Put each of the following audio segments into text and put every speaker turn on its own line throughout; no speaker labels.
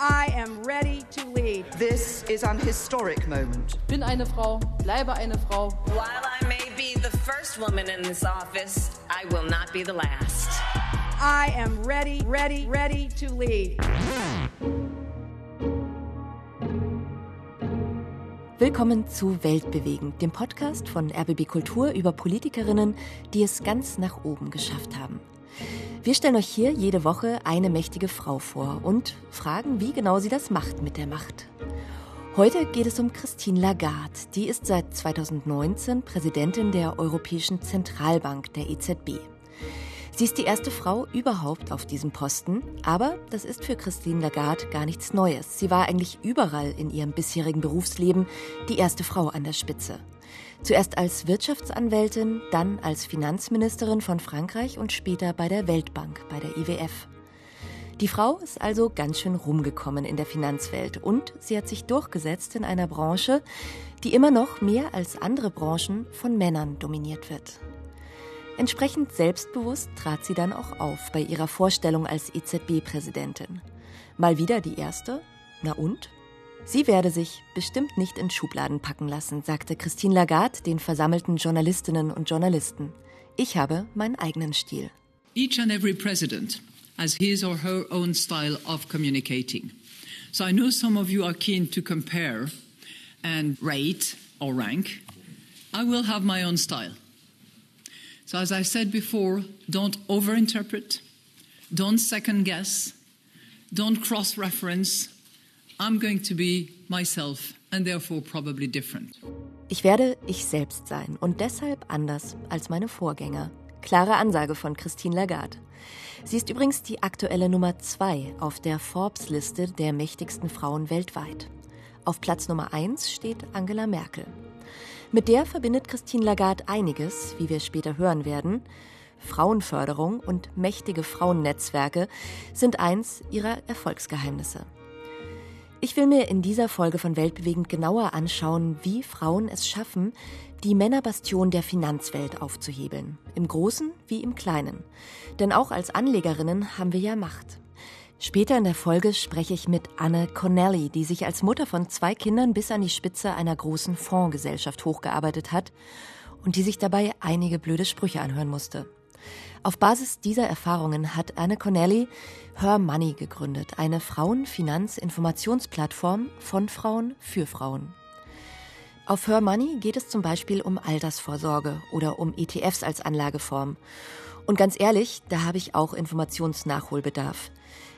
I am ready to lead.
This is an historic moment.
Bin eine Frau, bleibe eine Frau.
While I may be the first woman in this office, I will not be the last.
I am ready, ready, ready to lead.
Willkommen zu Weltbewegend, dem Podcast von RBB Kultur über Politikerinnen, die es ganz nach oben geschafft haben. Wir stellen euch hier jede Woche eine mächtige Frau vor und fragen, wie genau sie das macht mit der Macht. Heute geht es um Christine Lagarde. Die ist seit 2019 Präsidentin der Europäischen Zentralbank, der EZB. Sie ist die erste Frau überhaupt auf diesem Posten, aber das ist für Christine Lagarde gar nichts Neues. Sie war eigentlich überall in ihrem bisherigen Berufsleben die erste Frau an der Spitze. Zuerst als Wirtschaftsanwältin, dann als Finanzministerin von Frankreich und später bei der Weltbank, bei der IWF. Die Frau ist also ganz schön rumgekommen in der Finanzwelt und sie hat sich durchgesetzt in einer Branche, die immer noch mehr als andere Branchen von Männern dominiert wird. Entsprechend selbstbewusst trat sie dann auch auf bei ihrer Vorstellung als EZB-Präsidentin. Mal wieder die erste? Na und? Sie werde sich bestimmt nicht in Schubladen packen lassen, sagte Christine Lagarde den versammelten Journalistinnen und Journalisten. Ich habe meinen eigenen Stil.
Each and every president has his or her own style of communicating. So I know some of you are keen to compare and rate or rank. I will have my own style. So as I said before, don't overinterpret, don't second guess, don't cross reference I'm going to be myself and therefore probably different.
Ich werde ich selbst sein und deshalb anders als meine Vorgänger. Klare Ansage von Christine Lagarde. Sie ist übrigens die aktuelle Nummer zwei auf der Forbes-Liste der mächtigsten Frauen weltweit. Auf Platz Nummer eins steht Angela Merkel. Mit der verbindet Christine Lagarde einiges, wie wir später hören werden. Frauenförderung und mächtige Frauennetzwerke sind eins ihrer Erfolgsgeheimnisse. Ich will mir in dieser Folge von Weltbewegend genauer anschauen, wie Frauen es schaffen, die Männerbastion der Finanzwelt aufzuhebeln. Im Großen wie im Kleinen. Denn auch als Anlegerinnen haben wir ja Macht. Später in der Folge spreche ich mit Anne Connelly, die sich als Mutter von zwei Kindern bis an die Spitze einer großen Fondsgesellschaft hochgearbeitet hat und die sich dabei einige blöde Sprüche anhören musste. Auf Basis dieser Erfahrungen hat Anne Connelly Her Money gegründet, eine Frauenfinanzinformationsplattform von Frauen für Frauen. Auf Her Money geht es zum Beispiel um Altersvorsorge oder um ETFs als Anlageform. Und ganz ehrlich, da habe ich auch Informationsnachholbedarf.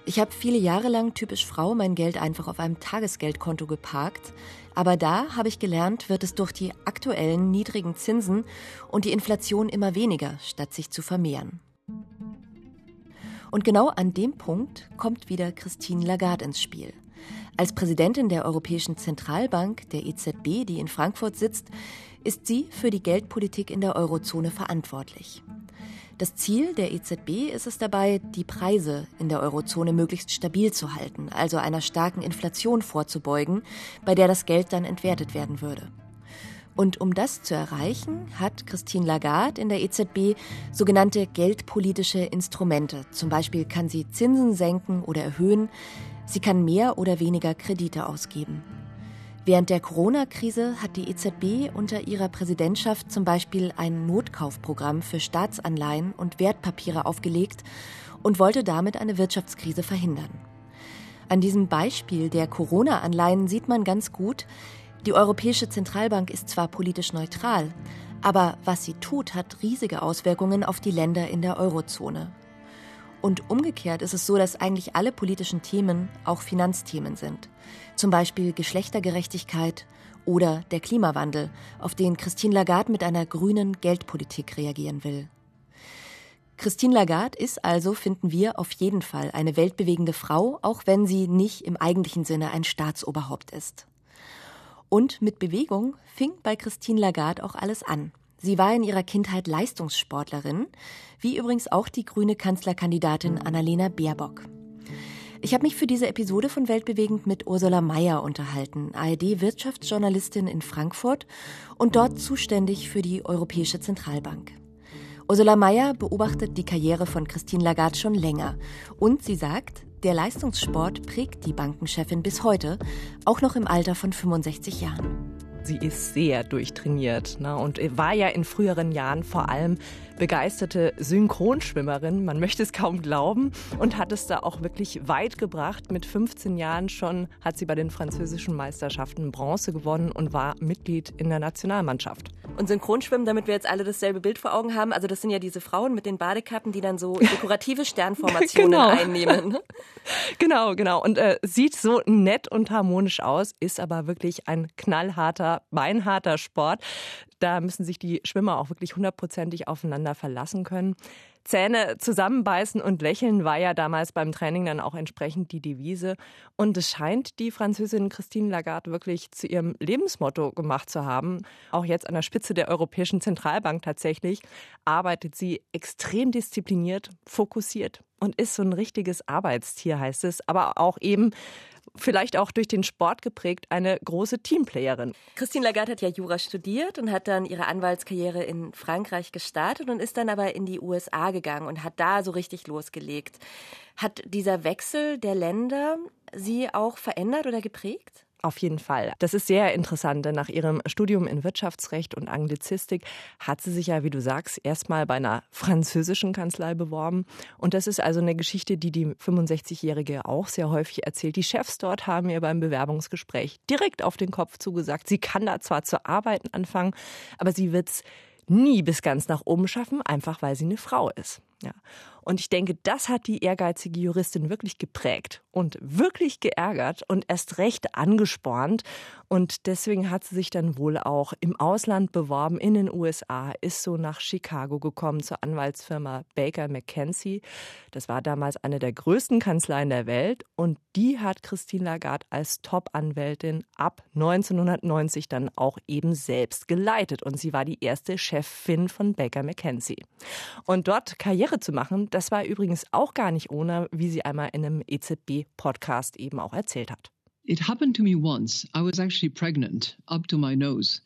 Ich habe viele Jahre lang typisch Frau mein Geld einfach auf einem Tagesgeldkonto geparkt, aber da habe ich gelernt, wird es durch die aktuellen niedrigen Zinsen und die Inflation immer weniger, statt sich zu vermehren. Und genau an dem Punkt kommt wieder Christine Lagarde ins Spiel. Als Präsidentin der Europäischen Zentralbank, der EZB, die in Frankfurt sitzt, ist sie für die Geldpolitik in der Eurozone verantwortlich. Das Ziel der EZB ist es dabei, die Preise in der Eurozone möglichst stabil zu halten, also einer starken Inflation vorzubeugen, bei der das Geld dann entwertet werden würde. Und um das zu erreichen, hat Christine Lagarde in der EZB sogenannte geldpolitische Instrumente. Zum Beispiel kann sie Zinsen senken oder erhöhen. Sie kann mehr oder weniger Kredite ausgeben. Während der Corona-Krise hat die EZB unter ihrer Präsidentschaft zum Beispiel ein Notkaufprogramm für Staatsanleihen und Wertpapiere aufgelegt und wollte damit eine Wirtschaftskrise verhindern. An diesem Beispiel der Corona-Anleihen sieht man ganz gut, die Europäische Zentralbank ist zwar politisch neutral, aber was sie tut, hat riesige Auswirkungen auf die Länder in der Eurozone. Und umgekehrt ist es so, dass eigentlich alle politischen Themen auch Finanzthemen sind. Zum Beispiel Geschlechtergerechtigkeit oder der Klimawandel, auf den Christine Lagarde mit einer grünen Geldpolitik reagieren will. Christine Lagarde ist also, finden wir, auf jeden Fall eine weltbewegende Frau, auch wenn sie nicht im eigentlichen Sinne ein Staatsoberhaupt ist. Und mit Bewegung fing bei Christine Lagarde auch alles an. Sie war in ihrer Kindheit Leistungssportlerin, wie übrigens auch die grüne Kanzlerkandidatin Annalena Baerbock. Ich habe mich für diese Episode von Weltbewegend mit Ursula Mayer unterhalten, ARD-Wirtschaftsjournalistin in Frankfurt und dort zuständig für die Europäische Zentralbank. Ursula Mayer beobachtet die Karriere von Christine Lagarde schon länger und sie sagt, Der Leistungssport prägt die Bankenchefin bis heute, auch noch im Alter von 65 Jahren.
Sie ist sehr durchtrainiert ne, und war ja in früheren Jahren vor allem begeisterte Synchronschwimmerin, man möchte es kaum glauben, und hat es da auch wirklich weit gebracht. Mit 15 Jahren schon hat sie bei den französischen Meisterschaften Bronze gewonnen und war Mitglied in der Nationalmannschaft.
Und Synchronschwimmen, damit wir jetzt alle dasselbe Bild vor Augen haben, also das sind ja diese Frauen mit den Badekappen, die dann so dekorative Sternformationen genau. einnehmen.
Genau, genau. Und äh, sieht so nett und harmonisch aus, ist aber wirklich ein knallharter, beinharter Sport. Da müssen sich die Schwimmer auch wirklich hundertprozentig aufeinander verlassen können. Zähne zusammenbeißen und lächeln war ja damals beim Training dann auch entsprechend die Devise. Und es scheint die Französin Christine Lagarde wirklich zu ihrem Lebensmotto gemacht zu haben. Auch jetzt an der Spitze der Europäischen Zentralbank tatsächlich arbeitet sie extrem diszipliniert, fokussiert und ist so ein richtiges Arbeitstier, heißt es. Aber auch eben vielleicht auch durch den Sport geprägt, eine große Teamplayerin.
Christine Lagarde hat ja Jura studiert und hat dann ihre Anwaltskarriere in Frankreich gestartet und ist dann aber in die USA gegangen und hat da so richtig losgelegt. Hat dieser Wechsel der Länder sie auch verändert oder geprägt?
Auf jeden Fall. Das ist sehr interessant, denn nach ihrem Studium in Wirtschaftsrecht und Anglizistik hat sie sich ja, wie du sagst, erstmal bei einer französischen Kanzlei beworben. Und das ist also eine Geschichte, die die 65-Jährige auch sehr häufig erzählt. Die Chefs dort haben ihr beim Bewerbungsgespräch direkt auf den Kopf zugesagt, sie kann da zwar zu arbeiten anfangen, aber sie wird es nie bis ganz nach oben schaffen, einfach weil sie eine Frau ist. Ja. Und ich denke, das hat die ehrgeizige Juristin wirklich geprägt und wirklich geärgert und erst recht angespornt. Und deswegen hat sie sich dann wohl auch im Ausland beworben, in den USA, ist so nach Chicago gekommen zur Anwaltsfirma Baker McKenzie. Das war damals eine der größten Kanzleien der Welt. Und die hat Christine Lagarde als Top-Anwältin ab 1990 dann auch eben selbst geleitet. Und sie war die erste Chefin von Baker McKenzie. Und dort Karriere zu machen, das war übrigens auch gar nicht ohne, wie sie einmal in einem EZB-Podcast eben auch erzählt hat.
It happened to me once. I was actually pregnant up to my nose.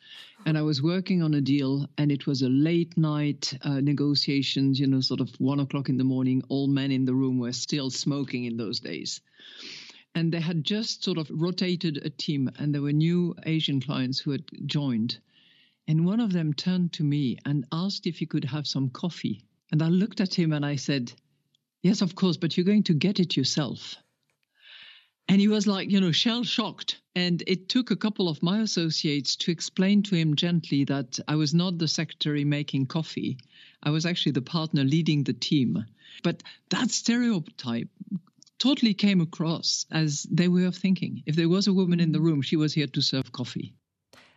And I was working on a deal, and it was a late night uh, negotiations, you know, sort of one o'clock in the morning. All men in the room were still smoking in those days. And they had just sort of rotated a team, and there were new Asian clients who had joined. And one of them turned to me and asked if he could have some coffee. And I looked at him and I said, Yes, of course, but you're going to get it yourself. And he was like, you know, shell shocked. And it took a couple of my associates to explain to him gently that I was not the secretary making coffee. I was actually the partner leading the team. But that stereotype totally came across as their way of thinking. If there was a woman in the room, she was here to serve coffee.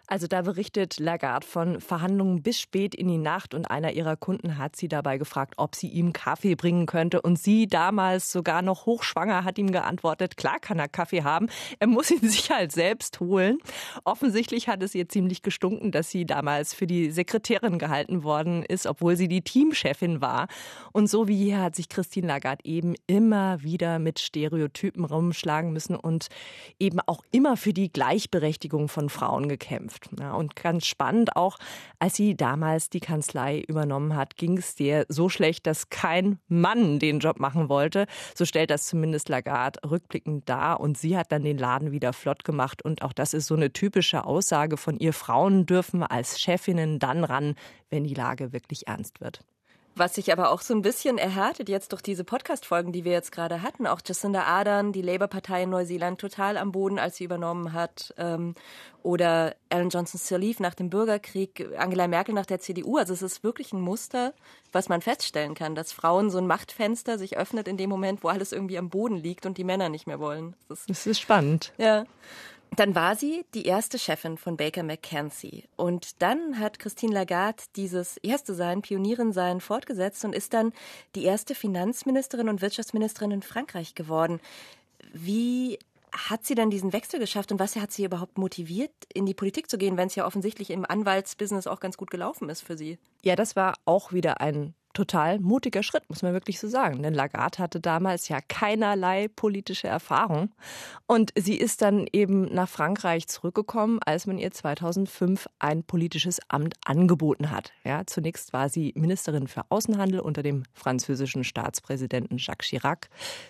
Also da berichtet Lagarde von Verhandlungen bis spät in die Nacht und einer ihrer Kunden hat sie dabei gefragt, ob sie ihm Kaffee bringen könnte und sie damals sogar noch hochschwanger hat ihm geantwortet, klar kann er Kaffee haben, er muss ihn sich halt selbst holen. Offensichtlich hat es ihr ziemlich gestunken, dass sie damals für die Sekretärin gehalten worden ist, obwohl sie die Teamchefin war. Und so wie hier hat sich Christine Lagarde eben immer wieder mit Stereotypen rumschlagen müssen und eben auch immer für die Gleichberechtigung von Frauen gekämpft. Zukunft. Ja, und ganz spannend auch, als sie damals die Kanzlei übernommen hat, ging es dir so schlecht, dass kein Mann den Job machen wollte. So stellt das zumindest Lagarde rückblickend dar. Und sie hat dann den Laden wieder flott gemacht. Und auch das ist so eine typische Aussage von ihr. Frauen dürfen als Chefinnen dann ran, wenn die Lage wirklich ernst wird.
Was sich aber auch so ein bisschen erhärtet jetzt durch diese Podcast-Folgen, die wir jetzt gerade hatten. Auch Jacinda Ardern, die Labour-Partei in Neuseeland, total am Boden, als sie übernommen hat. Ähm, oder Alan Johnson Sirleaf nach dem Bürgerkrieg, Angela Merkel nach der CDU. Also es ist wirklich ein Muster, was man feststellen kann, dass Frauen so ein Machtfenster sich öffnet in dem Moment, wo alles irgendwie am Boden liegt und die Männer nicht mehr wollen.
Das ist, das ist spannend.
Ja. Dann war sie die erste Chefin von Baker McKenzie. Und dann hat Christine Lagarde dieses erste Sein, Pionierin sein, fortgesetzt und ist dann die erste Finanzministerin und Wirtschaftsministerin in Frankreich geworden. Wie hat sie dann diesen Wechsel geschafft und was hat sie überhaupt motiviert, in die Politik zu gehen, wenn es ja offensichtlich im Anwaltsbusiness auch ganz gut gelaufen ist für sie?
Ja, das war auch wieder ein total mutiger Schritt, muss man wirklich so sagen. Denn Lagarde hatte damals ja keinerlei politische Erfahrung. Und sie ist dann eben nach Frankreich zurückgekommen, als man ihr 2005 ein politisches Amt angeboten hat. Ja, zunächst war sie Ministerin für Außenhandel unter dem französischen Staatspräsidenten Jacques Chirac.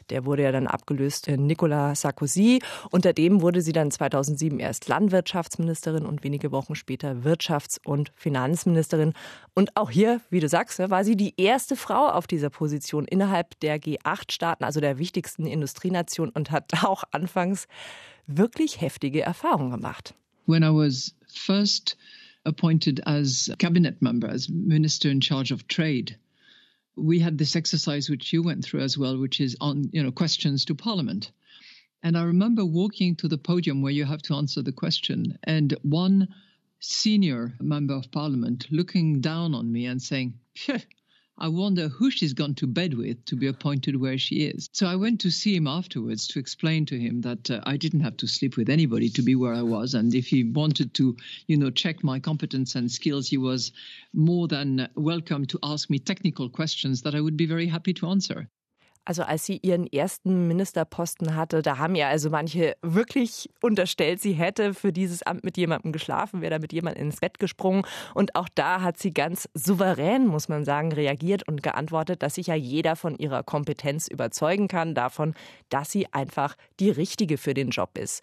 Der wurde ja dann abgelöst in Nicolas Sarkozy. Unter dem wurde sie dann 2007 erst Landwirtschaftsministerin und wenige Wochen später Wirtschafts- und Finanzministerin. Und auch hier, wie du sagst, war sie die erste Frau auf dieser Position innerhalb der G8-Staaten, also der wichtigsten Industrienation und hat auch anfangs wirklich heftige Erfahrungen gemacht.
When I was first appointed as cabinet member, as minister in charge of trade, we had this exercise which you went through as well, which is on, you know, questions to parliament. And I remember walking to the podium where you have to answer the question, and one senior member of parliament looking down on me and saying, I wonder who she's gone to bed with to be appointed where she is. So I went to see him afterwards to explain to him that uh, I didn't have to sleep with anybody to be where I was. And if he wanted to, you know, check my competence and skills, he was more than welcome to ask me technical questions that I would be very happy to answer.
Also als sie ihren ersten Ministerposten hatte, da haben ja also manche wirklich unterstellt, sie hätte für dieses Amt mit jemandem geschlafen, wäre da mit jemandem ins Bett gesprungen. Und auch da hat sie ganz souverän, muss man sagen, reagiert und geantwortet, dass sich ja jeder von ihrer Kompetenz überzeugen kann, davon, dass sie einfach die Richtige für den Job ist.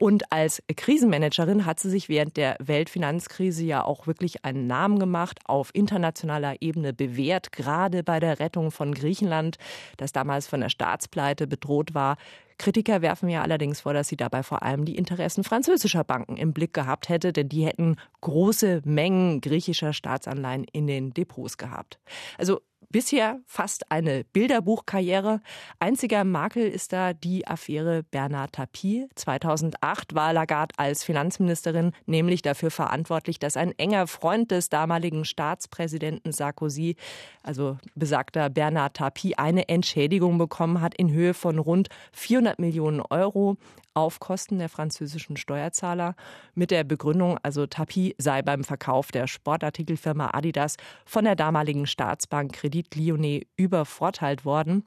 Und als Krisenmanagerin hat sie sich während der Weltfinanzkrise ja auch wirklich einen Namen gemacht, auf internationaler Ebene bewährt, gerade bei der Rettung von Griechenland, das damals von der Staatspleite bedroht war. Kritiker werfen ja allerdings vor, dass sie dabei vor allem die Interessen französischer Banken im Blick gehabt hätte, denn die hätten große Mengen griechischer Staatsanleihen in den Depots gehabt. Also Bisher fast eine Bilderbuchkarriere. Einziger Makel ist da die Affäre Bernard Tapie. 2008 war Lagarde als Finanzministerin nämlich dafür verantwortlich, dass ein enger Freund des damaligen Staatspräsidenten Sarkozy, also besagter Bernard Tapie, eine Entschädigung bekommen hat in Höhe von rund 400 Millionen Euro auf Kosten der französischen Steuerzahler mit der Begründung, also Tapie sei beim Verkauf der Sportartikelfirma Adidas von der damaligen Staatsbank Credit Lyonnais übervorteilt worden.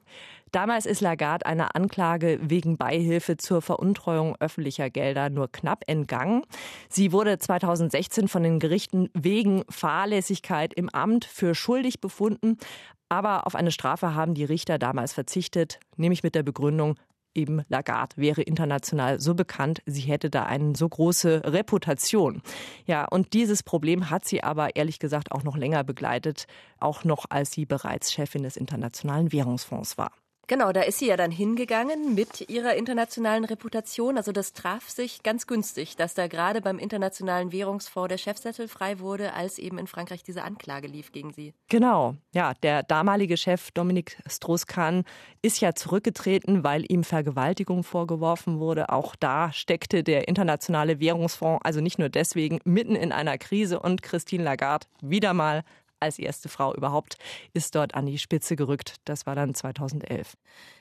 Damals ist Lagarde einer Anklage wegen Beihilfe zur Veruntreuung öffentlicher Gelder nur knapp entgangen. Sie wurde 2016 von den Gerichten wegen Fahrlässigkeit im Amt für schuldig befunden. Aber auf eine Strafe haben die Richter damals verzichtet, nämlich mit der Begründung, eben Lagarde wäre international so bekannt, sie hätte da eine so große Reputation. Ja, und dieses Problem hat sie aber ehrlich gesagt auch noch länger begleitet, auch noch als sie bereits Chefin des Internationalen Währungsfonds war.
Genau, da ist sie ja dann hingegangen mit ihrer internationalen Reputation. Also das traf sich ganz günstig, dass da gerade beim Internationalen Währungsfonds der Chefsessel frei wurde, als eben in Frankreich diese Anklage lief gegen sie.
Genau, ja, der damalige Chef Dominique Strauss-Kahn ist ja zurückgetreten, weil ihm Vergewaltigung vorgeworfen wurde. Auch da steckte der Internationale Währungsfonds also nicht nur deswegen mitten in einer Krise und Christine Lagarde wieder mal als erste Frau überhaupt, ist dort an die Spitze gerückt. Das war dann 2011.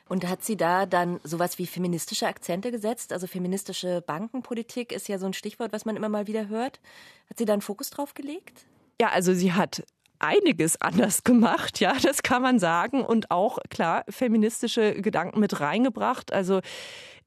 Und hat sie da dann sowas wie feministische Akzente gesetzt? Also feministische Bankenpolitik ist ja so ein Stichwort, was man immer mal wieder hört. Hat sie da einen Fokus drauf gelegt?
Ja, also sie hat einiges anders gemacht, ja, das kann man sagen. Und auch, klar, feministische Gedanken mit reingebracht. Also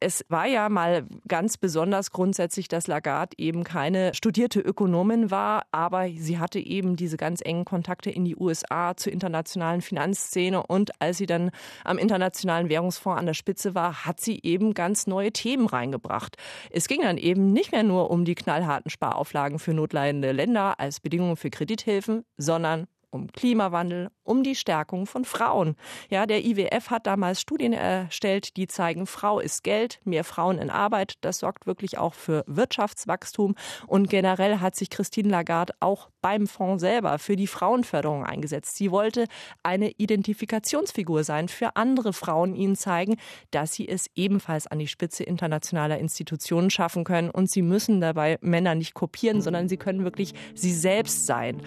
es war ja mal ganz besonders grundsätzlich, dass Lagarde eben keine studierte Ökonomin war, aber sie hatte eben diese ganz engen Kontakte in die USA zur internationalen Finanzszene und als sie dann am Internationalen Währungsfonds an der Spitze war, hat sie eben ganz neue Themen reingebracht. Es ging dann eben nicht mehr nur um die knallharten Sparauflagen für notleidende Länder als Bedingungen für Kredithilfen, sondern um Klimawandel, um die Stärkung von Frauen. Ja, der IWF hat damals Studien erstellt, die zeigen, Frau ist Geld, mehr Frauen in Arbeit. Das sorgt wirklich auch für Wirtschaftswachstum. Und generell hat sich Christine Lagarde auch beim Fonds selber für die Frauenförderung eingesetzt. Sie wollte eine Identifikationsfigur sein für andere Frauen, ihnen zeigen, dass sie es ebenfalls an die Spitze internationaler Institutionen schaffen können. Und sie müssen dabei Männer nicht kopieren, sondern sie können wirklich sie selbst sein.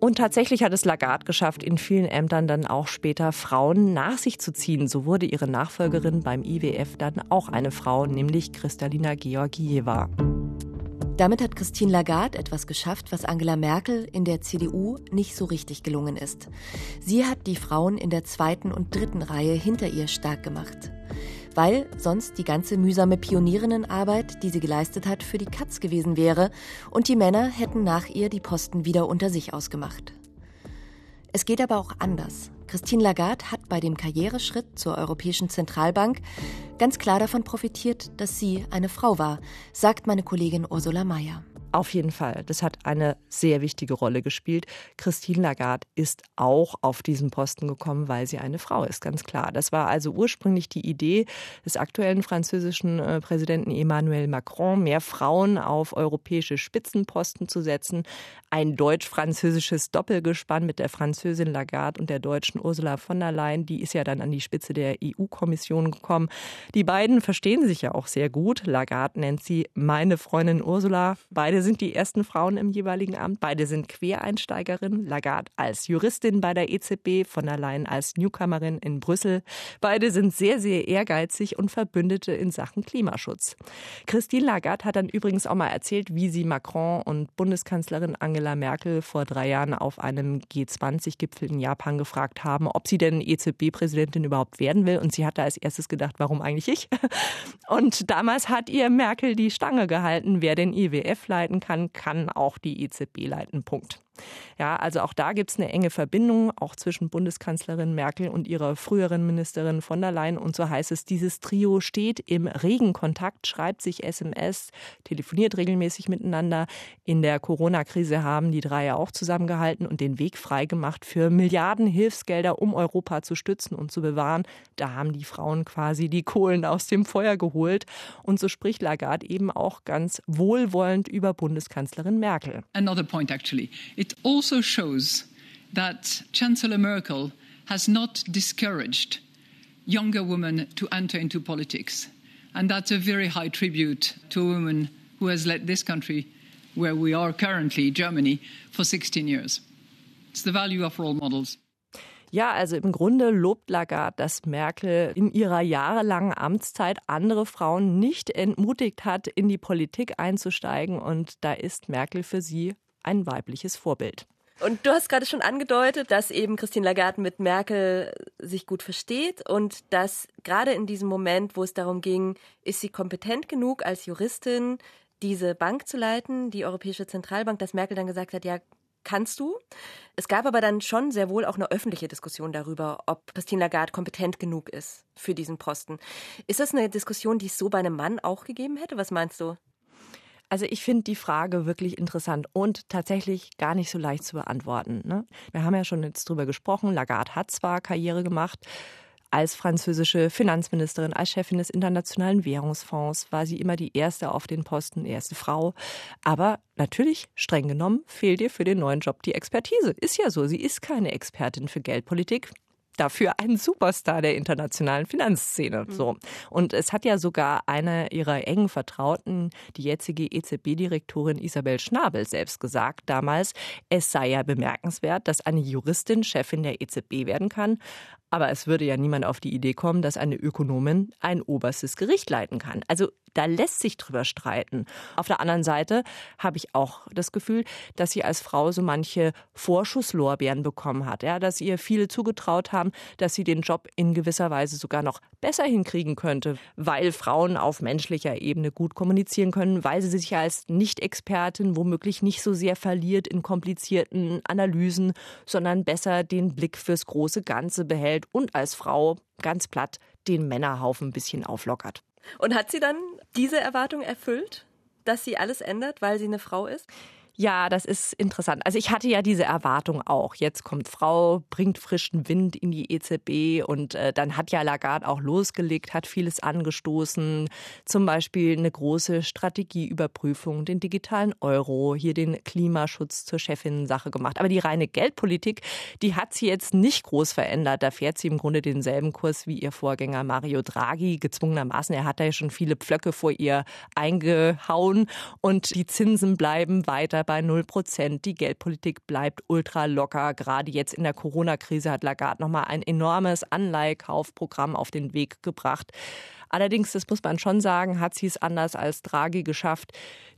Und tatsächlich hat es Lagarde geschafft, in vielen Ämtern dann auch später Frauen nach sich zu ziehen. So wurde ihre Nachfolgerin beim IWF dann auch eine Frau, nämlich Kristalina Georgieva.
Damit hat Christine Lagarde etwas geschafft, was Angela Merkel in der CDU nicht so richtig gelungen ist. Sie hat die Frauen in der zweiten und dritten Reihe hinter ihr stark gemacht. Weil sonst die ganze mühsame Pionierinnenarbeit, die sie geleistet hat, für die Katz gewesen wäre und die Männer hätten nach ihr die Posten wieder unter sich ausgemacht. Es geht aber auch anders. Christine Lagarde hat bei dem Karriereschritt zur Europäischen Zentralbank ganz klar davon profitiert, dass sie eine Frau war, sagt meine Kollegin Ursula Mayer.
Auf jeden Fall. Das hat eine sehr wichtige Rolle gespielt. Christine Lagarde ist auch auf diesen Posten gekommen, weil sie eine Frau ist, ganz klar. Das war also ursprünglich die Idee des aktuellen französischen äh, Präsidenten Emmanuel Macron, mehr Frauen auf europäische Spitzenposten zu setzen. Ein deutsch-französisches Doppelgespann mit der Französin Lagarde und der deutschen Ursula von der Leyen. Die ist ja dann an die Spitze der EU-Kommission gekommen. Die beiden verstehen sich ja auch sehr gut. Lagarde nennt sie meine Freundin Ursula. Beide sind die ersten Frauen im jeweiligen Amt. Beide sind Quereinsteigerinnen. Lagarde als Juristin bei der EZB, von der Leyen als Newcomerin in Brüssel. Beide sind sehr, sehr ehrgeizig und Verbündete in Sachen Klimaschutz. Christine Lagarde hat dann übrigens auch mal erzählt, wie sie Macron und Bundeskanzlerin Angela Merkel vor drei Jahren auf einem G20-Gipfel in Japan gefragt haben, ob sie denn EZB-Präsidentin überhaupt werden will. Und sie hatte als erstes gedacht, warum eigentlich ich? Und damals hat ihr Merkel die Stange gehalten, wer den IWF leiten leiten kann, kann auch die EZB leiten. Punkt. Ja, also auch da gibt es eine enge Verbindung, auch zwischen Bundeskanzlerin Merkel und ihrer früheren Ministerin von der Leyen. Und so heißt es, dieses Trio steht im regen Kontakt, schreibt sich SMS, telefoniert regelmäßig miteinander. In der Corona-Krise haben die drei ja auch zusammengehalten und den Weg freigemacht für Milliarden Hilfsgelder, um Europa zu stützen und zu bewahren. Da haben die Frauen quasi die Kohlen aus dem Feuer geholt. Und so spricht Lagarde eben auch ganz wohlwollend über Bundeskanzlerin Merkel.
Another point actually. It it also shows that Chancellor Merkel has not discouraged younger women to enter into politics. And that's a very high tribute to a woman who has led this country, where we are currently, Germany, for 16 years. It's the value of role models.
Ja, also im Grunde lobt Lagarde, dass Merkel in ihrer jahrelangen Amtszeit andere Frauen nicht entmutigt hat, in die Politik einzusteigen. Und da ist Merkel für sie ein weibliches Vorbild.
Und du hast gerade schon angedeutet, dass eben Christine Lagarde mit Merkel sich gut versteht und dass gerade in diesem Moment, wo es darum ging, ist sie kompetent genug als Juristin, diese Bank zu leiten, die Europäische Zentralbank, dass Merkel dann gesagt hat, ja, kannst du. Es gab aber dann schon sehr wohl auch eine öffentliche Diskussion darüber, ob Christine Lagarde kompetent genug ist für diesen Posten. Ist das eine Diskussion, die es so bei einem Mann auch gegeben hätte? Was meinst du?
Also ich finde die Frage wirklich interessant und tatsächlich gar nicht so leicht zu beantworten. Ne? Wir haben ja schon jetzt drüber gesprochen. Lagarde hat zwar Karriere gemacht, als französische Finanzministerin, als Chefin des Internationalen Währungsfonds war sie immer die erste auf den Posten, erste Frau. Aber natürlich, streng genommen, fehlt ihr für den neuen Job die Expertise. Ist ja so, sie ist keine Expertin für Geldpolitik dafür ein Superstar der internationalen Finanzszene. Mhm. So. Und es hat ja sogar eine ihrer engen Vertrauten, die jetzige EZB-Direktorin Isabel Schnabel, selbst gesagt damals, es sei ja bemerkenswert, dass eine Juristin Chefin der EZB werden kann. Aber es würde ja niemand auf die Idee kommen, dass eine Ökonomin ein oberstes Gericht leiten kann. Also da lässt sich drüber streiten. Auf der anderen Seite habe ich auch das Gefühl, dass sie als Frau so manche Vorschusslorbeeren bekommen hat, ja, dass ihr viele zugetraut haben, dass sie den Job in gewisser Weise sogar noch besser hinkriegen könnte, weil Frauen auf menschlicher Ebene gut kommunizieren können, weil sie sich als Nicht-Expertin womöglich nicht so sehr verliert in komplizierten Analysen, sondern besser den Blick fürs große Ganze behält und als Frau ganz platt den Männerhaufen ein bisschen auflockert.
Und hat sie dann diese Erwartung erfüllt, dass sie alles ändert, weil sie eine Frau ist?
Ja, das ist interessant. Also ich hatte ja diese Erwartung auch. Jetzt kommt Frau, bringt frischen Wind in die EZB und äh, dann hat ja Lagarde auch losgelegt, hat vieles angestoßen. Zum Beispiel eine große Strategieüberprüfung, den digitalen Euro, hier den Klimaschutz zur Chefinnen-Sache gemacht. Aber die reine Geldpolitik, die hat sie jetzt nicht groß verändert. Da fährt sie im Grunde denselben Kurs wie ihr Vorgänger Mario Draghi, gezwungenermaßen. Er hat da ja schon viele Pflöcke vor ihr eingehauen und die Zinsen bleiben weiter bei 0 Prozent. Die Geldpolitik bleibt ultra locker. Gerade jetzt in der Corona-Krise hat Lagarde nochmal ein enormes Anleihekaufprogramm auf den Weg gebracht. Allerdings, das muss man schon sagen, hat sie es anders als Draghi geschafft,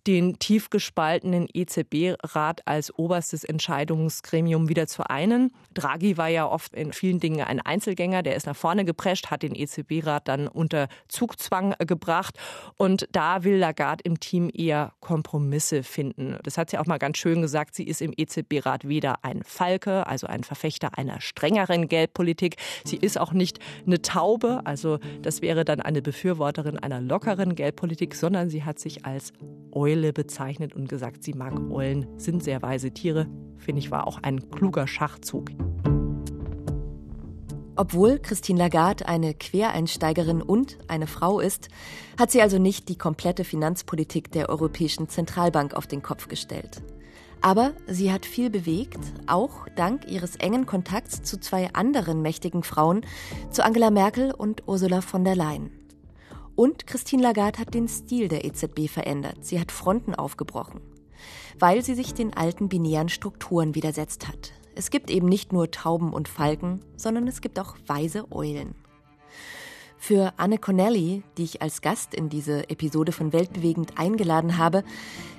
den tief gespaltenen EZB-Rat als oberstes Entscheidungsgremium wieder zu einen. Draghi war ja oft in vielen Dingen ein Einzelgänger, der ist nach vorne geprescht, hat den EZB-Rat dann unter Zugzwang gebracht. Und da will Lagarde im Team eher Kompromisse finden. Das hat sie auch mal ganz schön gesagt, sie ist im EZB-Rat weder ein Falke, also ein Verfechter einer strengeren Geldpolitik, sie ist auch nicht eine Taube, also das wäre dann eine Befürworterin einer lockeren Geldpolitik, sondern sie hat sich als Eule bezeichnet und gesagt, sie mag Eulen, sind sehr weise Tiere. Finde ich, war auch ein kluger Schachzug.
Obwohl Christine Lagarde eine Quereinsteigerin und eine Frau ist, hat sie also nicht die komplette Finanzpolitik der Europäischen Zentralbank auf den Kopf gestellt. Aber sie hat viel bewegt, auch dank ihres engen Kontakts zu zwei anderen mächtigen Frauen, zu Angela Merkel und Ursula von der Leyen. Und Christine Lagarde hat den Stil der EZB verändert. Sie hat Fronten aufgebrochen, weil sie sich den alten binären Strukturen widersetzt hat. Es gibt eben nicht nur Tauben und Falken, sondern es gibt auch weise Eulen. Für Anne Connelly, die ich als Gast in diese Episode von Weltbewegend eingeladen habe,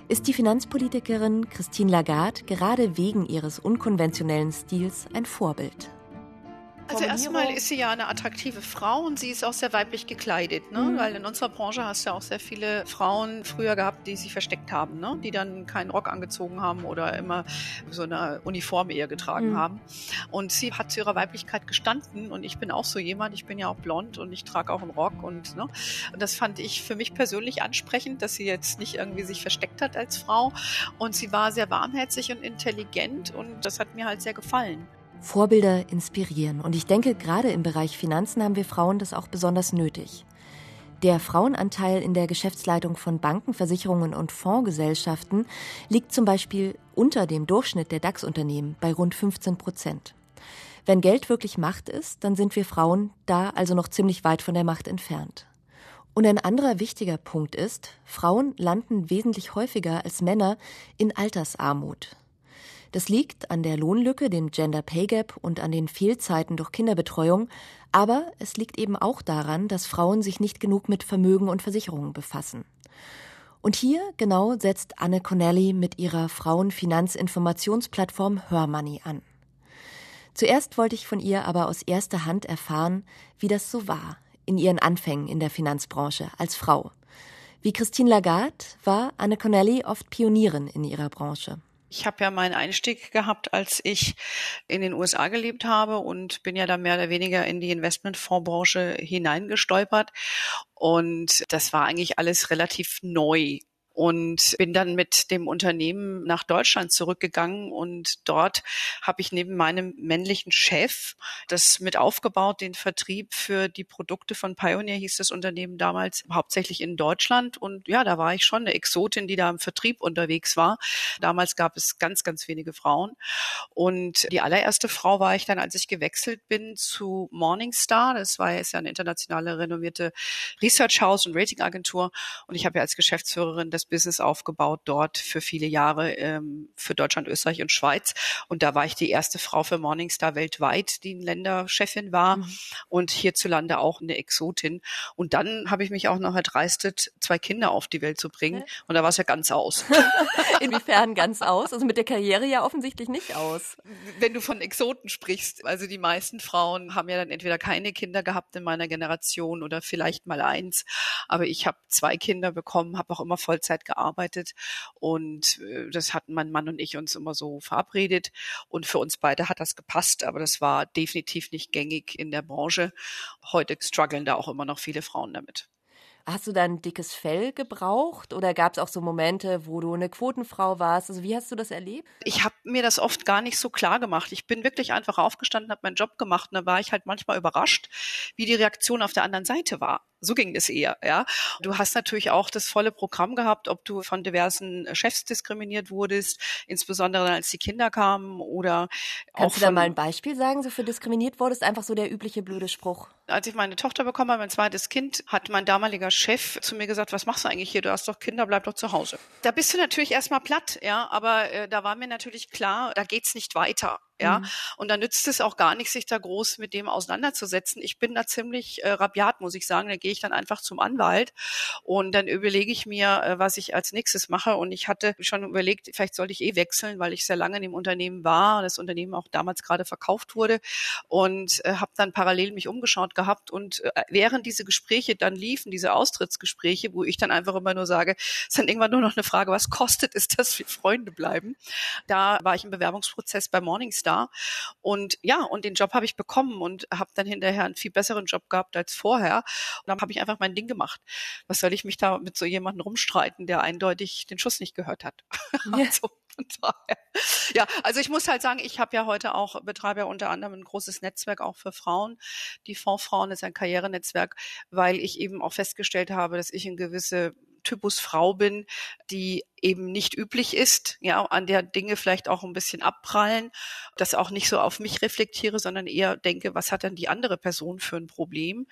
ist die Finanzpolitikerin Christine Lagarde gerade wegen ihres unkonventionellen Stils ein Vorbild.
Also erstmal ist sie ja eine attraktive Frau und sie ist auch sehr weiblich gekleidet, ne? Mhm. Weil in unserer Branche hast du ja auch sehr viele Frauen früher gehabt, die sich versteckt haben, ne? Die dann keinen Rock angezogen haben oder immer so eine Uniform eher getragen mhm. haben. Und sie hat zu ihrer Weiblichkeit gestanden und ich bin auch so jemand, ich bin ja auch blond und ich trage auch einen Rock und, ne? Und das fand ich für mich persönlich ansprechend, dass sie jetzt nicht irgendwie sich versteckt hat als Frau und sie war sehr warmherzig und intelligent und das hat mir halt sehr gefallen.
Vorbilder inspirieren. Und ich denke, gerade im Bereich Finanzen haben wir Frauen das auch besonders nötig. Der Frauenanteil in der Geschäftsleitung von Banken, Versicherungen und Fondsgesellschaften liegt zum Beispiel unter dem Durchschnitt der DAX-Unternehmen bei rund 15 Prozent. Wenn Geld wirklich Macht ist, dann sind wir Frauen da also noch ziemlich weit von der Macht entfernt. Und ein anderer wichtiger Punkt ist, Frauen landen wesentlich häufiger als Männer in Altersarmut. Das liegt an der Lohnlücke, dem Gender Pay Gap und an den Fehlzeiten durch Kinderbetreuung, aber es liegt eben auch daran, dass Frauen sich nicht genug mit Vermögen und Versicherungen befassen. Und hier genau setzt Anne Connelly mit ihrer Frauenfinanzinformationsplattform Hörmoney an. Zuerst wollte ich von ihr aber aus erster Hand erfahren, wie das so war in ihren Anfängen in der Finanzbranche als Frau. Wie Christine Lagarde war Anne Connelly oft Pionierin in ihrer Branche.
Ich habe ja meinen Einstieg gehabt, als ich in den USA gelebt habe und bin ja da mehr oder weniger in die Investmentfondsbranche hineingestolpert. Und das war eigentlich alles relativ neu und bin dann mit dem Unternehmen nach Deutschland zurückgegangen und dort habe ich neben meinem männlichen Chef das mit aufgebaut, den Vertrieb für die Produkte von Pioneer hieß das Unternehmen damals hauptsächlich in Deutschland und ja, da war ich schon eine Exotin, die da im Vertrieb unterwegs war. Damals gab es ganz, ganz wenige Frauen und die allererste Frau war ich dann, als ich gewechselt bin zu Morningstar. Das war ist ja eine internationale renommierte Research House und Ratingagentur und ich habe ja als Geschäftsführerin das eigenes Business aufgebaut dort für viele Jahre ähm, für Deutschland, Österreich und Schweiz. Und da war ich die erste Frau für Morningstar weltweit, die Länderchefin war mhm. und hierzulande auch eine Exotin. Und dann habe ich mich auch noch erdreistet, zwei Kinder auf die Welt zu bringen. Und da war es ja ganz aus.
Inwiefern ganz aus? Also mit der Karriere ja offensichtlich nicht aus.
Wenn du von Exoten sprichst, also die meisten Frauen haben ja dann entweder keine Kinder gehabt in meiner Generation oder vielleicht mal eins. Aber ich habe zwei Kinder bekommen, habe auch immer Vollzeit Vollzeit gearbeitet und äh, das hatten mein Mann und ich uns immer so verabredet und für uns beide hat das gepasst, aber das war definitiv nicht gängig in der Branche. Heute strugglen da auch immer noch viele Frauen damit.
Hast du dann dickes Fell gebraucht oder gab es auch so Momente, wo du eine Quotenfrau warst? Also wie hast du das erlebt?
Ich habe mir das oft gar nicht so klar gemacht. Ich bin wirklich einfach aufgestanden, habe meinen Job gemacht und da war ich halt manchmal überrascht, wie die Reaktion auf der anderen Seite war. So ging es eher, ja. Du hast natürlich auch das volle Programm gehabt, ob du von diversen Chefs diskriminiert wurdest, insbesondere als die Kinder kamen oder
Kannst du da mal ein Beispiel sagen, so für diskriminiert wurdest? Einfach so der übliche blöde Spruch.
Als ich meine Tochter bekommen habe, mein zweites Kind, hat mein damaliger Chef zu mir gesagt, was machst du eigentlich hier? Du hast doch Kinder, bleib doch zu Hause. Da bist du natürlich erstmal platt, ja, aber äh, da war mir natürlich klar, da geht's nicht weiter. Ja, mhm. und dann nützt es auch gar nicht, sich da groß mit dem auseinanderzusetzen. Ich bin da ziemlich äh, rabiat, muss ich sagen. Da gehe ich dann einfach zum Anwalt und dann überlege ich mir, äh, was ich als nächstes mache. Und ich hatte schon überlegt, vielleicht sollte ich eh wechseln, weil ich sehr lange in dem Unternehmen war, das Unternehmen auch damals gerade verkauft wurde und äh, habe dann parallel mich umgeschaut gehabt. Und äh, während diese Gespräche dann liefen, diese Austrittsgespräche, wo ich dann einfach immer nur sage, es ist dann irgendwann nur noch eine Frage, was kostet es, dass wir Freunde bleiben? Da war ich im Bewerbungsprozess bei Morningstar da. Und ja, und den Job habe ich bekommen und habe dann hinterher einen viel besseren Job gehabt als vorher. Und dann habe ich einfach mein Ding gemacht. Was soll ich mich da mit so jemandem rumstreiten, der eindeutig den Schuss nicht gehört hat? Ja. also, ja, also ich muss halt sagen, ich habe ja heute auch, betreibe ja unter anderem ein großes Netzwerk auch für Frauen. Die Fondsfrauen ist ein Karrierenetzwerk, weil ich eben auch festgestellt habe, dass ich in gewisse Typus Frau bin, die eben nicht üblich ist, ja, an der Dinge vielleicht auch ein bisschen abprallen, das auch nicht so auf mich reflektiere, sondern eher denke, was hat denn die andere Person für ein Problem?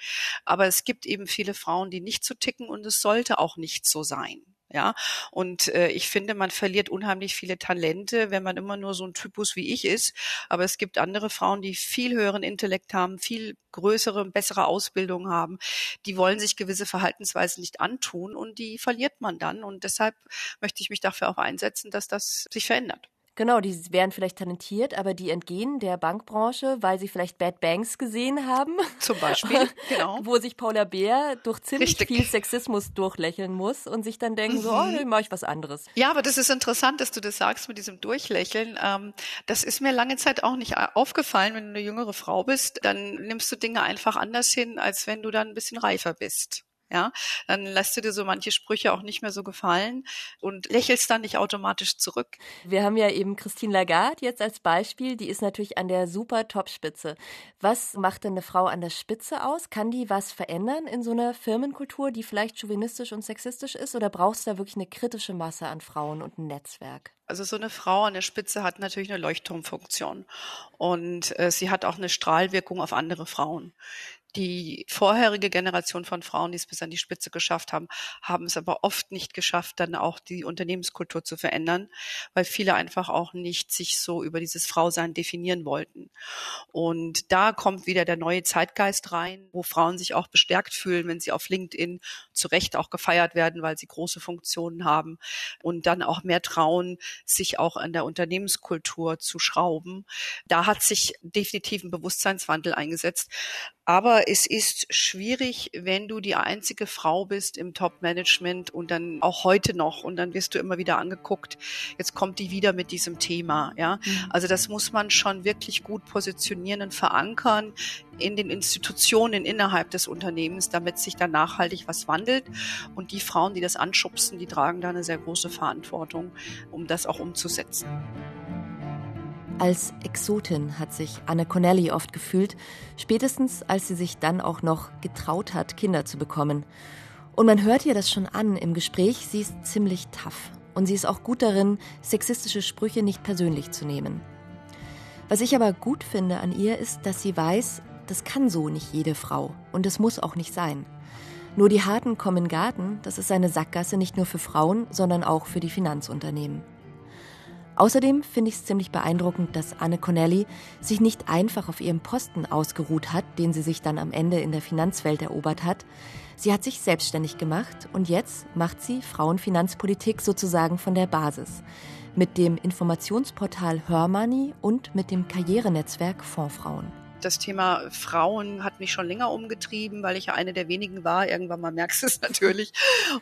Aber es gibt eben viele Frauen, die nicht so ticken und es sollte auch nicht so sein. Ja, und äh, ich finde, man verliert unheimlich viele Talente, wenn man immer nur so ein Typus wie ich ist. Aber es gibt andere Frauen, die viel höheren Intellekt haben, viel größere, bessere Ausbildung haben. Die wollen sich gewisse Verhaltensweisen nicht antun und die verliert man dann. Und deshalb möchte ich mich dafür auch einsetzen, dass das sich verändert.
Genau, die wären vielleicht talentiert, aber die entgehen der Bankbranche, weil sie vielleicht Bad Banks gesehen haben.
Zum Beispiel, genau.
Wo sich Paula Bär durch ziemlich Richtig. viel Sexismus durchlächeln muss und sich dann denken, mhm. so, oh, dann mache ich was anderes.
Ja, aber das ist interessant, dass du das sagst mit diesem Durchlächeln. Ähm, das ist mir lange Zeit auch nicht aufgefallen. Wenn du eine jüngere Frau bist, dann nimmst du Dinge einfach anders hin, als wenn du dann ein bisschen reifer bist ja, dann lässt du dir so manche Sprüche auch nicht mehr so gefallen und lächelst dann nicht automatisch zurück.
Wir haben ja eben Christine Lagarde jetzt als Beispiel, die ist natürlich an der super Top-Spitze. Was macht denn eine Frau an der Spitze aus? Kann die was verändern in so einer Firmenkultur, die vielleicht chauvinistisch und sexistisch ist oder brauchst du da wirklich eine kritische Masse an Frauen und ein Netzwerk?
Also so eine Frau an der Spitze hat natürlich eine Leuchtturmfunktion und äh, sie hat auch eine Strahlwirkung auf andere Frauen. Die vorherige Generation von Frauen, die es bis an die Spitze geschafft haben, haben es aber oft nicht geschafft, dann auch die Unternehmenskultur zu verändern, weil viele einfach auch nicht sich so über dieses Frausein definieren wollten. Und da kommt wieder der neue Zeitgeist rein, wo Frauen sich auch bestärkt fühlen, wenn sie auf LinkedIn zu Recht auch gefeiert werden, weil sie große Funktionen haben und dann auch mehr trauen, sich auch an der Unternehmenskultur zu schrauben. Da hat sich definitiv ein Bewusstseinswandel eingesetzt. Aber es ist schwierig, wenn du die einzige Frau bist im Top-Management und dann auch heute noch und dann wirst du immer wieder angeguckt, jetzt kommt die wieder mit diesem Thema, ja. Mhm. Also das muss man schon wirklich gut positionieren und verankern in den Institutionen innerhalb des Unternehmens, damit sich da nachhaltig was wandelt. Und die Frauen, die das anschubsen, die tragen da eine sehr große Verantwortung, um das auch umzusetzen.
Als Exotin hat sich Anne Connelly oft gefühlt, spätestens als sie sich dann auch noch getraut hat, Kinder zu bekommen. Und man hört ihr das schon an im Gespräch, sie ist ziemlich tough. Und sie ist auch gut darin, sexistische Sprüche nicht persönlich zu nehmen. Was ich aber gut finde an ihr ist, dass sie weiß, das kann so nicht jede Frau und es muss auch nicht sein. Nur die Harten kommen Garten, das ist eine Sackgasse nicht nur für Frauen, sondern auch für die Finanzunternehmen. Außerdem finde ich es ziemlich beeindruckend, dass Anne Connelly sich nicht einfach auf ihrem Posten ausgeruht hat, den sie sich dann am Ende in der Finanzwelt erobert hat. Sie hat sich selbstständig gemacht und jetzt macht sie Frauenfinanzpolitik sozusagen von der Basis. Mit dem Informationsportal Hermoney und mit dem Karrierenetzwerk Fondsfrauen.
Das Thema Frauen hat mich schon länger umgetrieben, weil ich ja eine der wenigen war. Irgendwann mal merkst du es natürlich.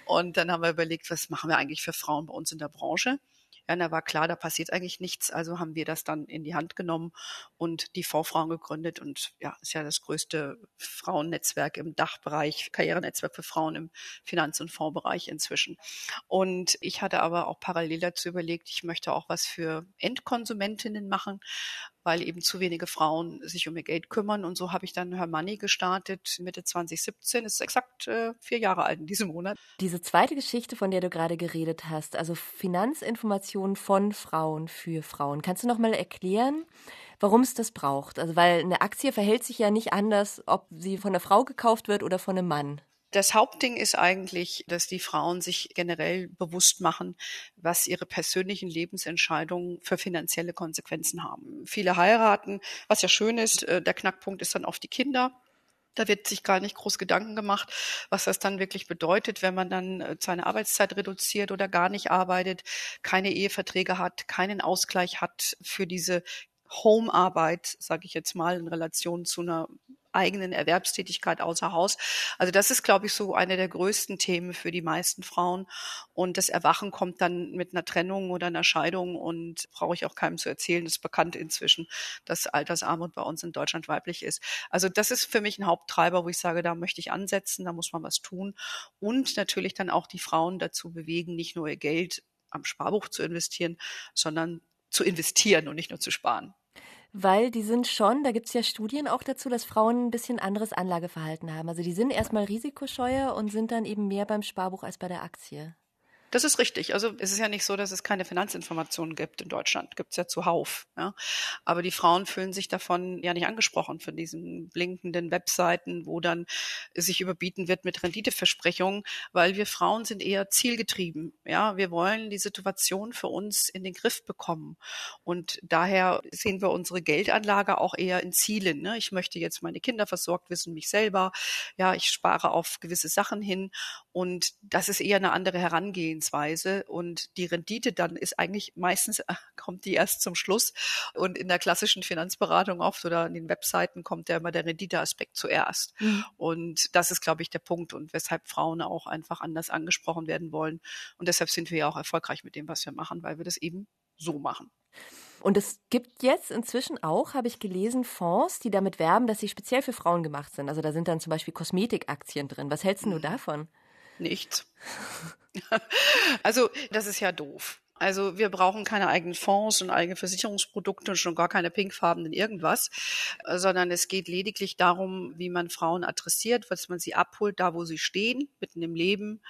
Und dann haben wir überlegt, was machen wir eigentlich für Frauen bei uns in der Branche? Ja, da war klar, da passiert eigentlich nichts. Also haben wir das dann in die Hand genommen und die Vorfrauen gegründet. Und ja, ist ja das größte Frauennetzwerk im Dachbereich, Karrierenetzwerk für Frauen im Finanz- und Fondsbereich inzwischen. Und ich hatte aber auch parallel dazu überlegt, ich möchte auch was für Endkonsumentinnen machen weil eben zu wenige Frauen sich um ihr Geld kümmern. Und so habe ich dann Her Money gestartet Mitte 2017. Ist exakt äh, vier Jahre alt in diesem Monat.
Diese zweite Geschichte, von der du gerade geredet hast, also Finanzinformationen von Frauen für Frauen. Kannst du noch mal erklären, warum es das braucht? Also weil eine Aktie verhält sich ja nicht anders, ob sie von einer Frau gekauft wird oder von einem Mann.
Das Hauptding ist eigentlich, dass die Frauen sich generell bewusst machen, was ihre persönlichen Lebensentscheidungen für finanzielle Konsequenzen haben. Viele heiraten, was ja schön ist. Äh, der Knackpunkt ist dann oft die Kinder. Da wird sich gar nicht groß Gedanken gemacht, was das dann wirklich bedeutet, wenn man dann äh, seine Arbeitszeit reduziert oder gar nicht arbeitet, keine Eheverträge hat, keinen Ausgleich hat für diese Home-Arbeit, sage ich jetzt mal, in Relation zu einer eigenen Erwerbstätigkeit außer Haus. Also das ist, glaube ich, so eine der größten Themen für die meisten Frauen. Und das Erwachen kommt dann mit einer Trennung oder einer Scheidung und brauche ich auch keinem zu erzählen, ist bekannt inzwischen, dass Altersarmut bei uns in Deutschland weiblich ist. Also das ist für mich ein Haupttreiber, wo ich sage, da möchte ich ansetzen, da muss man was tun. Und natürlich dann auch die Frauen dazu bewegen, nicht nur ihr Geld am Sparbuch zu investieren, sondern zu investieren und nicht nur zu sparen
weil die sind schon, da gibt es ja Studien auch dazu, dass Frauen ein bisschen anderes Anlageverhalten haben. Also die sind erstmal risikoscheuer und sind dann eben mehr beim Sparbuch als bei der Aktie.
Das ist richtig. Also es ist ja nicht so, dass es keine Finanzinformationen gibt in Deutschland. Gibt es ja zuhauf. Ja. Aber die Frauen fühlen sich davon ja nicht angesprochen, von diesen blinkenden Webseiten, wo dann sich überbieten wird mit Renditeversprechungen, weil wir Frauen sind eher zielgetrieben. Ja, wir wollen die Situation für uns in den Griff bekommen. Und daher sehen wir unsere Geldanlage auch eher in Zielen. Ne? Ich möchte jetzt meine Kinder versorgt wissen, mich selber. Ja, ich spare auf gewisse Sachen hin. Und das ist eher eine andere Herangehensweise und die Rendite dann ist eigentlich meistens kommt die erst zum Schluss und in der klassischen Finanzberatung oft oder an den Webseiten kommt ja immer der Renditeaspekt zuerst. Mhm. Und das ist, glaube ich, der Punkt und weshalb Frauen auch einfach anders angesprochen werden wollen. Und deshalb sind wir ja auch erfolgreich mit dem, was wir machen, weil wir das eben so machen.
Und es gibt jetzt inzwischen auch, habe ich gelesen, Fonds, die damit werben, dass sie speziell für Frauen gemacht sind. Also da sind dann zum Beispiel Kosmetikaktien drin. Was hältst du mhm. davon?
Nichts. also, das ist ja doof. Also wir brauchen keine eigenen Fonds und eigene Versicherungsprodukte und schon gar keine pinkfarbenen irgendwas, äh, sondern es geht lediglich darum, wie man Frauen adressiert, was man sie abholt, da wo sie stehen, mitten im Leben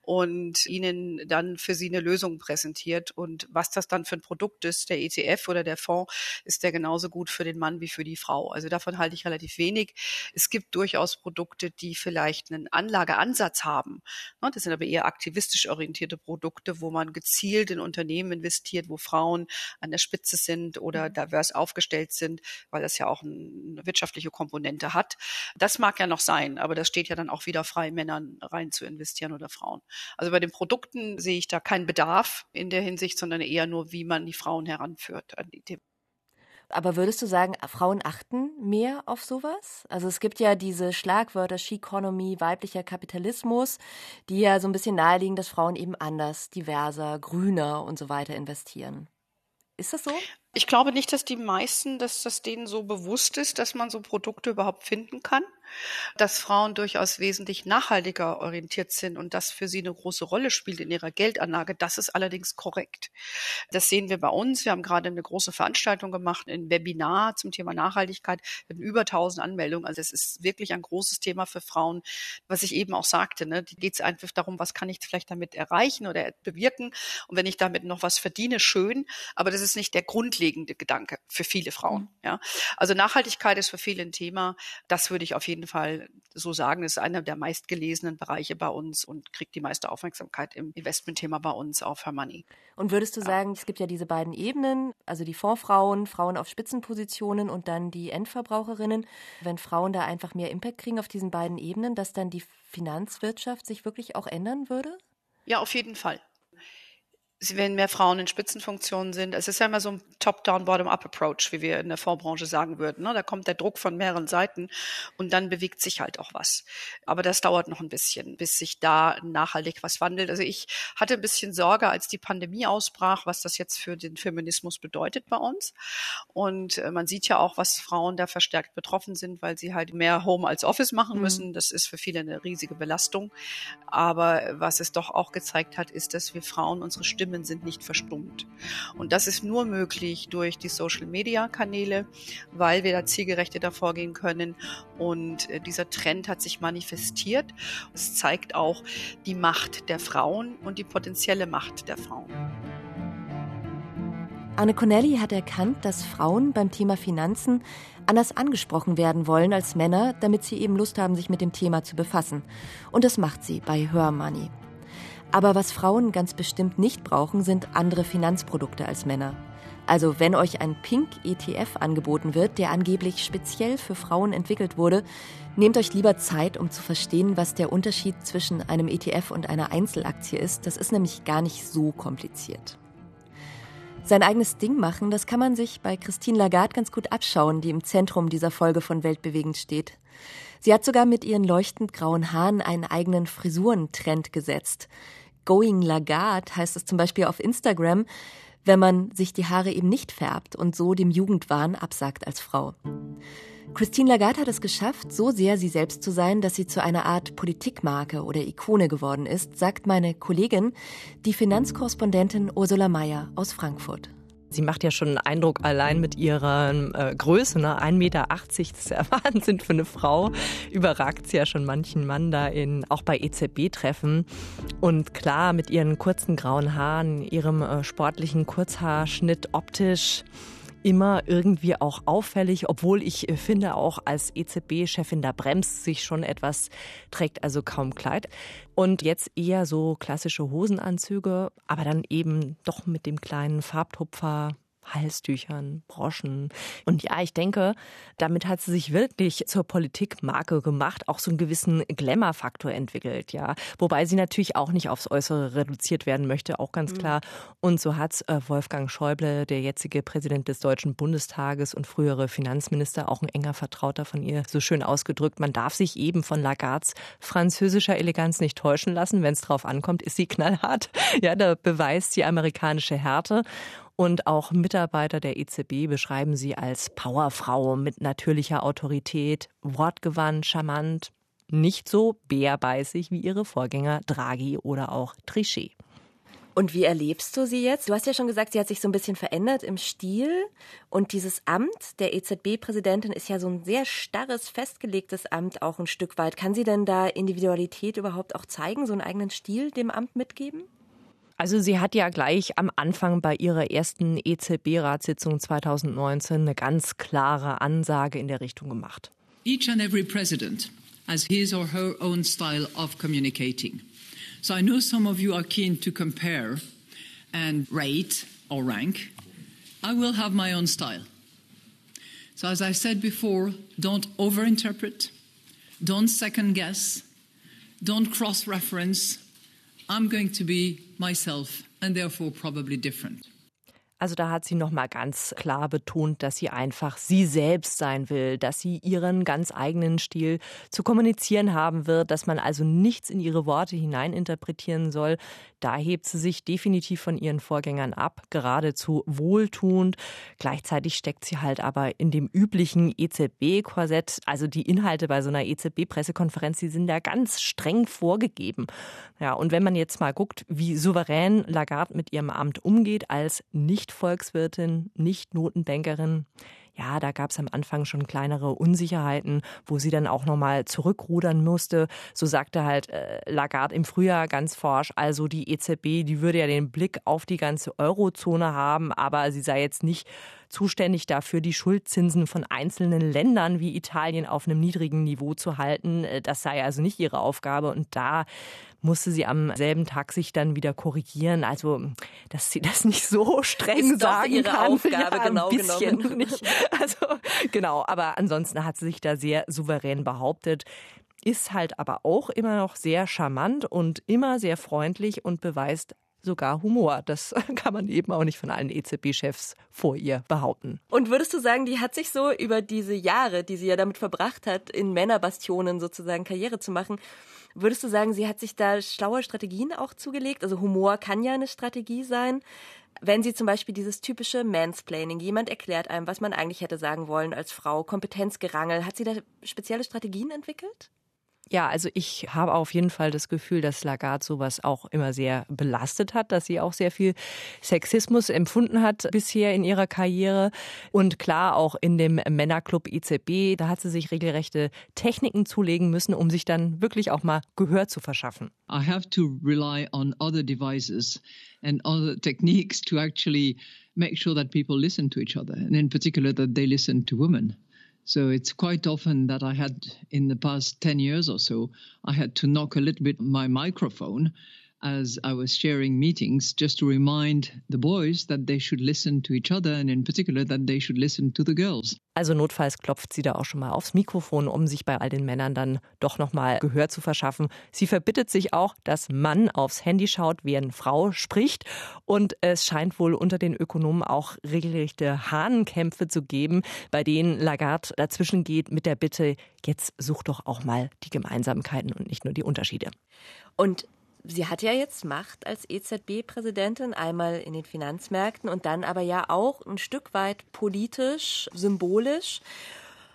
und ihnen dann für sie eine Lösung präsentiert. Und was das dann für ein Produkt ist, der ETF oder der Fonds, ist der genauso gut für den Mann wie für die Frau. Also davon halte ich relativ wenig. Es gibt durchaus Produkte, die vielleicht einen Anlageansatz haben. Ne, das sind aber eher aktivistisch orientierte Produkte, wo man gezielt in investiert, wo Frauen an der Spitze sind oder mhm. divers aufgestellt sind, weil das ja auch eine wirtschaftliche Komponente hat. Das mag ja noch sein, aber das steht ja dann auch wieder frei, Männern rein zu investieren oder Frauen. Also bei den Produkten sehe ich da keinen Bedarf in der Hinsicht, sondern eher nur, wie man die Frauen heranführt an die Themen.
Aber würdest du sagen, Frauen achten mehr auf sowas? Also es gibt ja diese Schlagwörter She-Economy, weiblicher Kapitalismus, die ja so ein bisschen naheliegen, dass Frauen eben anders, diverser, grüner und so weiter investieren. Ist das so?
Ich glaube nicht, dass die meisten, dass das denen so bewusst ist, dass man so Produkte überhaupt finden kann dass Frauen durchaus wesentlich nachhaltiger orientiert sind und das für sie eine große Rolle spielt in ihrer Geldanlage. Das ist allerdings korrekt. Das sehen wir bei uns. Wir haben gerade eine große Veranstaltung gemacht, ein Webinar zum Thema Nachhaltigkeit mit über 1000 Anmeldungen. Also es ist wirklich ein großes Thema für Frauen, was ich eben auch sagte. Ne? Die geht es einfach darum, was kann ich vielleicht damit erreichen oder bewirken. Und wenn ich damit noch was verdiene, schön. Aber das ist nicht der grundlegende Gedanke für viele Frauen. Mhm. Ja? Also Nachhaltigkeit ist für viele ein Thema. Das würde ich auf jeden Fall so sagen. Es ist einer der meistgelesenen Bereiche bei uns und kriegt die meiste Aufmerksamkeit im Investmentthema bei uns auf Her Money.
Und würdest du sagen, es gibt ja diese beiden Ebenen, also die Fondsfrauen, Frauen auf Spitzenpositionen und dann die Endverbraucherinnen. Wenn Frauen da einfach mehr Impact kriegen auf diesen beiden Ebenen, dass dann die Finanzwirtschaft sich wirklich auch ändern würde?
Ja, auf jeden Fall wenn mehr Frauen in Spitzenfunktionen sind. Es ist ja immer so ein Top-Down, Bottom-Up-Approach, wie wir in der Fondsbranche sagen würden. Ne? Da kommt der Druck von mehreren Seiten und dann bewegt sich halt auch was. Aber das dauert noch ein bisschen, bis sich da nachhaltig was wandelt. Also ich hatte ein bisschen Sorge, als die Pandemie ausbrach, was das jetzt für den Feminismus bedeutet bei uns. Und äh, man sieht ja auch, was Frauen da verstärkt betroffen sind, weil sie halt mehr Home als Office machen mhm. müssen. Das ist für viele eine riesige Belastung. Aber was es doch auch gezeigt hat, ist, dass wir Frauen unsere Stimme Stimmen sind nicht verstummt. Und das ist nur möglich durch die Social-Media-Kanäle, weil wir da zielgerechtet vorgehen können. Und äh, dieser Trend hat sich manifestiert. Es zeigt auch die Macht der Frauen und die potenzielle Macht der Frauen.
Anne Connelly hat erkannt, dass Frauen beim Thema Finanzen anders angesprochen werden wollen als Männer, damit sie eben Lust haben, sich mit dem Thema zu befassen. Und das macht sie bei Her Money. Aber was Frauen ganz bestimmt nicht brauchen, sind andere Finanzprodukte als Männer. Also wenn euch ein Pink ETF angeboten wird, der angeblich speziell für Frauen entwickelt wurde, nehmt euch lieber Zeit, um zu verstehen, was der Unterschied zwischen einem ETF und einer Einzelaktie ist. Das ist nämlich gar nicht so kompliziert. Sein eigenes Ding machen, das kann man sich bei Christine Lagarde ganz gut abschauen, die im Zentrum dieser Folge von Weltbewegend steht. Sie hat sogar mit ihren leuchtend grauen Haaren einen eigenen Frisurentrend gesetzt. Going Lagarde heißt es zum Beispiel auf Instagram, wenn man sich die Haare eben nicht färbt und so dem Jugendwahn absagt als Frau. Christine Lagarde hat es geschafft, so sehr sie selbst zu sein, dass sie zu einer Art Politikmarke oder Ikone geworden ist, sagt meine Kollegin, die Finanzkorrespondentin Ursula Mayer aus Frankfurt.
Sie macht ja schon einen Eindruck allein mit ihrer äh, Größe, ne? 1,80 Meter, das ist ja Wahnsinn für eine Frau. Überragt sie ja schon manchen Mann da in, auch bei EZB-Treffen. Und klar, mit ihren kurzen grauen Haaren, ihrem äh, sportlichen Kurzhaarschnitt optisch immer irgendwie auch auffällig, obwohl ich äh, finde, auch als EZB-Chefin da bremst sich schon etwas, trägt also kaum Kleid. Und jetzt eher so klassische Hosenanzüge, aber dann eben doch mit dem kleinen Farbtupfer Halstüchern, Broschen. Und ja, ich denke, damit hat sie sich wirklich zur Politikmarke gemacht, auch so einen gewissen Glamour-Faktor entwickelt, ja. Wobei sie natürlich auch nicht aufs Äußere reduziert werden möchte, auch ganz mhm. klar. Und so hat äh, Wolfgang Schäuble, der jetzige Präsident des Deutschen Bundestages und frühere Finanzminister, auch ein enger Vertrauter von ihr, so schön ausgedrückt. Man darf sich eben von Lagards französischer Eleganz nicht täuschen lassen. Wenn es drauf ankommt, ist sie knallhart. Ja, da beweist die amerikanische Härte. Und auch Mitarbeiter der EZB beschreiben sie als Powerfrau mit natürlicher Autorität, wortgewandt, charmant, nicht so bärbeißig wie ihre Vorgänger Draghi oder auch Trichet.
Und wie erlebst du sie jetzt? Du hast ja schon gesagt, sie hat sich so ein bisschen verändert im Stil. Und dieses Amt der EZB-Präsidentin ist ja so ein sehr starres, festgelegtes Amt auch ein Stück weit. Kann sie denn da Individualität überhaupt auch zeigen, so einen eigenen Stil dem Amt mitgeben?
Also sie hat ja gleich am Anfang bei ihrer ersten EZB-Ratssitzung 2019 eine ganz klare Ansage in der Richtung gemacht.
Each and every president has his or her own style of communicating. So I know some of you are keen to compare and rate or rank. I will have my own style. So as I said before, don't overinterpret, don't second guess, don't cross reference. I'm going to be myself and therefore probably different.
Also da hat sie noch mal ganz klar betont, dass sie einfach sie selbst sein will, dass sie ihren ganz eigenen Stil zu kommunizieren haben wird, dass man also nichts in ihre Worte hineininterpretieren soll. Da hebt sie sich definitiv von ihren Vorgängern ab, geradezu wohltuend. Gleichzeitig steckt sie halt aber in dem üblichen EZB-Korsett. Also die Inhalte bei so einer EZB-Pressekonferenz, die sind da ganz streng vorgegeben. Ja, und wenn man jetzt mal guckt, wie souverän Lagarde mit ihrem Amt umgeht als nicht nicht Volkswirtin, nicht Notenbankerin. Ja, da gab es am Anfang schon kleinere Unsicherheiten, wo sie dann auch nochmal zurückrudern musste. So sagte halt äh, Lagarde im Frühjahr ganz forsch, also die EZB, die würde ja den Blick auf die ganze Eurozone haben, aber sie sei jetzt nicht zuständig dafür, die Schuldzinsen von einzelnen Ländern wie Italien auf einem niedrigen Niveau zu halten. Äh, das sei also nicht ihre Aufgabe. Und da musste sie am selben Tag sich dann wieder korrigieren. Also, dass sie das nicht so streng
ist
sagen
ihre
kann.
Aufgabe
ja,
genau
bisschen
genommen.
nicht. Also, genau. Aber ansonsten hat sie sich da sehr souverän behauptet ist halt aber auch immer noch sehr charmant und immer sehr freundlich und beweist sogar Humor. Das kann man eben auch nicht von allen EZB-Chefs vor ihr behaupten.
Und würdest du sagen, die hat sich so über diese Jahre, die sie ja damit verbracht hat, in Männerbastionen sozusagen Karriere zu machen, würdest du sagen, sie hat sich da schlaue Strategien auch zugelegt? Also Humor kann ja eine Strategie sein. Wenn sie zum Beispiel dieses typische Mansplaining, jemand erklärt einem, was man eigentlich hätte sagen wollen als Frau, Kompetenzgerangel, hat sie da spezielle Strategien entwickelt?
Ja, also ich habe auf jeden Fall das Gefühl, dass Lagarde sowas auch immer sehr belastet hat, dass sie auch sehr viel Sexismus empfunden hat bisher in ihrer Karriere. Und klar, auch in dem Männerclub EZB, da hat sie sich regelrechte Techniken zulegen müssen, um sich dann wirklich auch mal Gehör zu verschaffen.
I have to rely on other devices and other techniques to actually make sure that people listen to each other, and in particular that they listen to women. So it's quite often that I had, in the past 10 years or so, I had to knock a little bit my microphone as I was sharing meetings just to remind the boys that they should listen to each other and in particular that they should listen to the girls.
Also notfalls klopft sie da auch schon mal aufs Mikrofon, um sich bei all den Männern dann doch noch mal Gehör zu verschaffen. Sie verbittet sich auch, dass Mann aufs Handy schaut, während Frau spricht und es scheint wohl unter den Ökonomen auch regelrechte Hahnenkämpfe zu geben, bei denen Lagarde dazwischen geht mit der Bitte, jetzt such doch auch mal die Gemeinsamkeiten und nicht nur die Unterschiede.
Und sie hat ja jetzt Macht als EZB-Präsidentin, einmal in den Finanzmärkten und dann aber ja auch ein Stück weit politisch, symbolisch.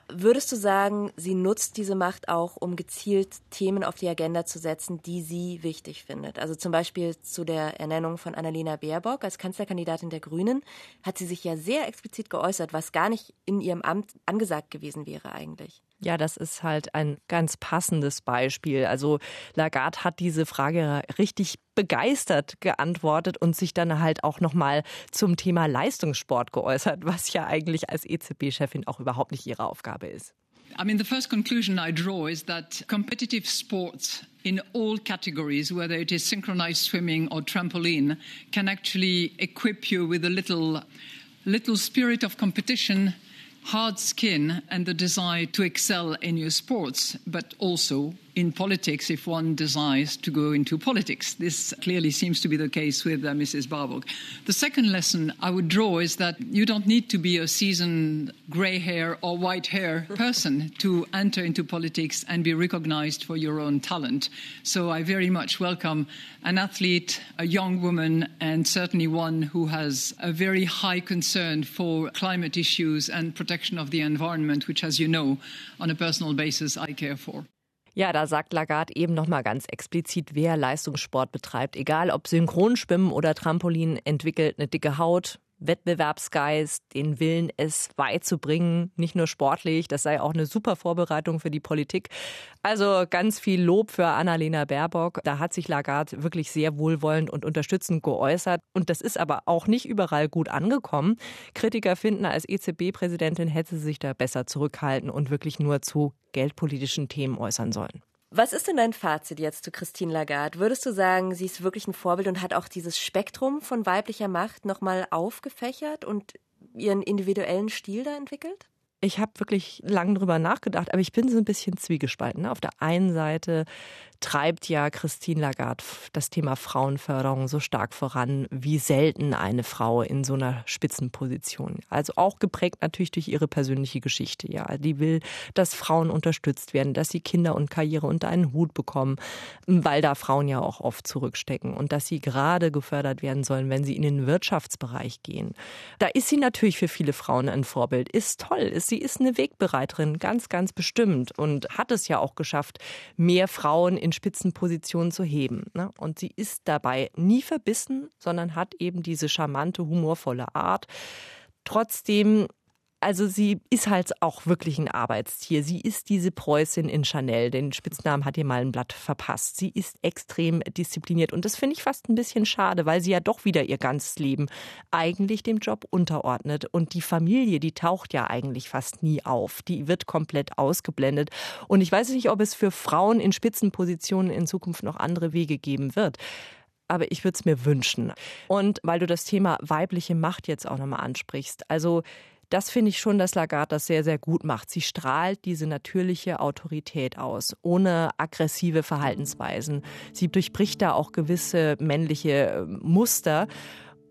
Würdest du sagen, sie nutzt diese Macht auch, um gezielt Themen auf die Agenda zu setzen, die sie wichtig findet? Also zum Beispiel zu der Ernennung von Annalena Baerbock als Kanzlerkandidatin der Grünen hat sie sich ja sehr explizit geäußert, was gar nicht in ihrem Amt angesagt gewesen wäre eigentlich.
Ja, das ist halt ein ganz passendes Beispiel. Also Lagarde hat diese Frage richtig begeistert geantwortet und sich dann halt auch nochmal zum Thema Leistungssport geäußert, was ja eigentlich als EZB-Chefin auch überhaupt nicht ihre Aufgabe ist.
I mean, the first conclusion I draw is that competitive sports in all categories, whether it is synchronized swimming or trampoline, can actually equip you with a little, little spirit of competition hard skin and the desire to excel in your sports, but also in politics if one desires to go into politics. This clearly seems to be the case with uh, Mrs. Barbock. The second lesson I would draw is that you don't need to be a seasoned grey hair or white hair person to enter into politics and be recognized for your own talent. So I very much welcome an athlete, a young woman, and certainly one who has a very high concern for climate issues and protection of the environment, which, as you know, on a personal basis, I care for.
Ja, da sagt Lagarde eben noch mal ganz explizit, wer Leistungssport betreibt, egal ob Synchronschwimmen oder Trampolin, entwickelt eine dicke Haut, Wettbewerbsgeist, den Willen, es beizubringen, nicht nur sportlich, das sei auch eine super Vorbereitung für die Politik. Also ganz viel Lob für Annalena Baerbock. Da hat sich Lagarde wirklich sehr wohlwollend und unterstützend geäußert. Und das ist aber auch nicht überall gut angekommen. Kritiker finden, als EZB-Präsidentin hätte sie sich da besser zurückhalten und wirklich nur zu geldpolitischen Themen äußern sollen.
Was ist denn dein Fazit jetzt zu Christine Lagarde? Würdest du sagen, sie ist wirklich ein Vorbild und hat auch dieses Spektrum von weiblicher Macht nochmal aufgefächert und ihren individuellen Stil da entwickelt?
Ich habe wirklich lange drüber nachgedacht, aber ich bin so ein bisschen zwiegespalten. Ne? Auf der einen Seite treibt ja Christine Lagarde das Thema Frauenförderung so stark voran, wie selten eine Frau in so einer Spitzenposition. Also auch geprägt natürlich durch ihre persönliche Geschichte. Ja, die will, dass Frauen unterstützt werden, dass sie Kinder und Karriere unter einen Hut bekommen, weil da Frauen ja auch oft zurückstecken und dass sie gerade gefördert werden sollen, wenn sie in den Wirtschaftsbereich gehen. Da ist sie natürlich für viele Frauen ein Vorbild. Ist toll, ist sie ist eine Wegbereiterin, ganz, ganz bestimmt und hat es ja auch geschafft, mehr Frauen in Spitzenpositionen zu heben. Ne? Und sie ist dabei nie verbissen, sondern hat eben diese charmante, humorvolle Art. Trotzdem also sie ist halt auch wirklich ein Arbeitstier. Sie ist diese Preußin in Chanel. Den Spitznamen hat ihr mal ein Blatt verpasst. Sie ist extrem diszipliniert. Und das finde ich fast ein bisschen schade, weil sie ja doch wieder ihr ganzes Leben eigentlich dem Job unterordnet. Und die Familie, die taucht ja eigentlich fast nie auf. Die wird komplett ausgeblendet. Und ich weiß nicht, ob es für Frauen in Spitzenpositionen in Zukunft noch andere Wege geben wird aber ich würde es mir wünschen. Und weil du das Thema weibliche Macht jetzt auch nochmal ansprichst, also das finde ich schon, dass Lagarde das sehr, sehr gut macht. Sie strahlt diese natürliche Autorität aus, ohne aggressive Verhaltensweisen. Sie durchbricht da auch gewisse männliche äh, Muster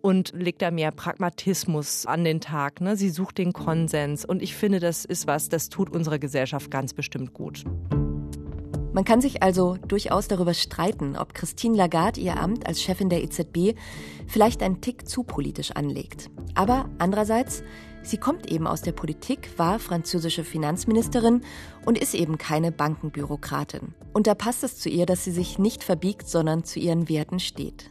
und legt da mehr Pragmatismus an den Tag. Ne? Sie sucht den Konsens und ich finde, das ist was, das tut unserer Gesellschaft ganz bestimmt gut.
Man kann sich also durchaus darüber streiten, ob Christine Lagarde ihr Amt als Chefin der EZB vielleicht einen Tick zu politisch anlegt. Aber andererseits Sie kommt eben aus der Politik, war französische Finanzministerin und ist eben keine Bankenbürokratin. Und da passt es zu ihr, dass sie sich nicht verbiegt, sondern zu ihren Werten steht.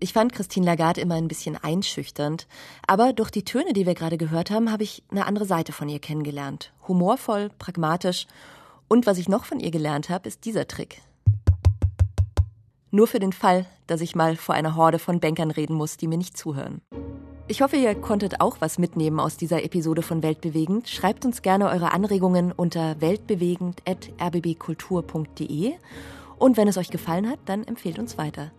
Ich fand Christine Lagarde immer ein bisschen einschüchternd, aber durch die Töne, die wir gerade gehört haben, habe ich eine andere Seite von ihr kennengelernt. Humorvoll, pragmatisch und was ich noch von ihr gelernt habe, ist dieser Trick. Nur für den Fall, dass ich mal vor einer Horde von Bankern reden muss, die mir nicht zuhören. Ich hoffe, ihr konntet auch was mitnehmen aus dieser Episode von Weltbewegend. Schreibt uns gerne eure Anregungen unter weltbewegend.rbbkultur.de und wenn es euch gefallen hat, dann empfehlt uns weiter.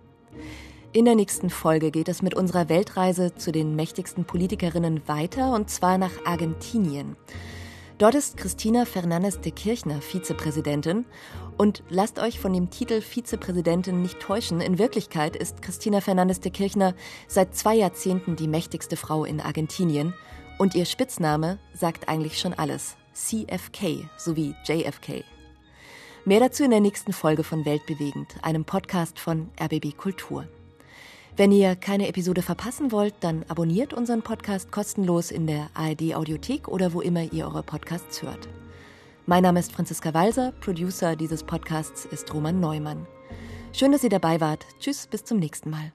In der nächsten Folge geht es mit unserer Weltreise zu den mächtigsten Politikerinnen weiter und zwar nach Argentinien. Dort ist Christina Fernandez de Kirchner Vizepräsidentin. Und lasst euch von dem Titel Vizepräsidentin nicht täuschen. In Wirklichkeit ist Christina Fernandez de Kirchner seit zwei Jahrzehnten die mächtigste Frau in Argentinien. Und ihr Spitzname sagt eigentlich schon alles. CFK sowie JFK. Mehr dazu in der nächsten Folge von Weltbewegend, einem Podcast von RBB Kultur. Wenn ihr keine Episode verpassen wollt, dann abonniert unseren Podcast kostenlos in der ARD Audiothek oder wo immer ihr eure Podcasts hört. Mein Name ist Franziska Walser, Producer dieses Podcasts ist Roman Neumann. Schön, dass ihr dabei wart. Tschüss, bis zum nächsten Mal.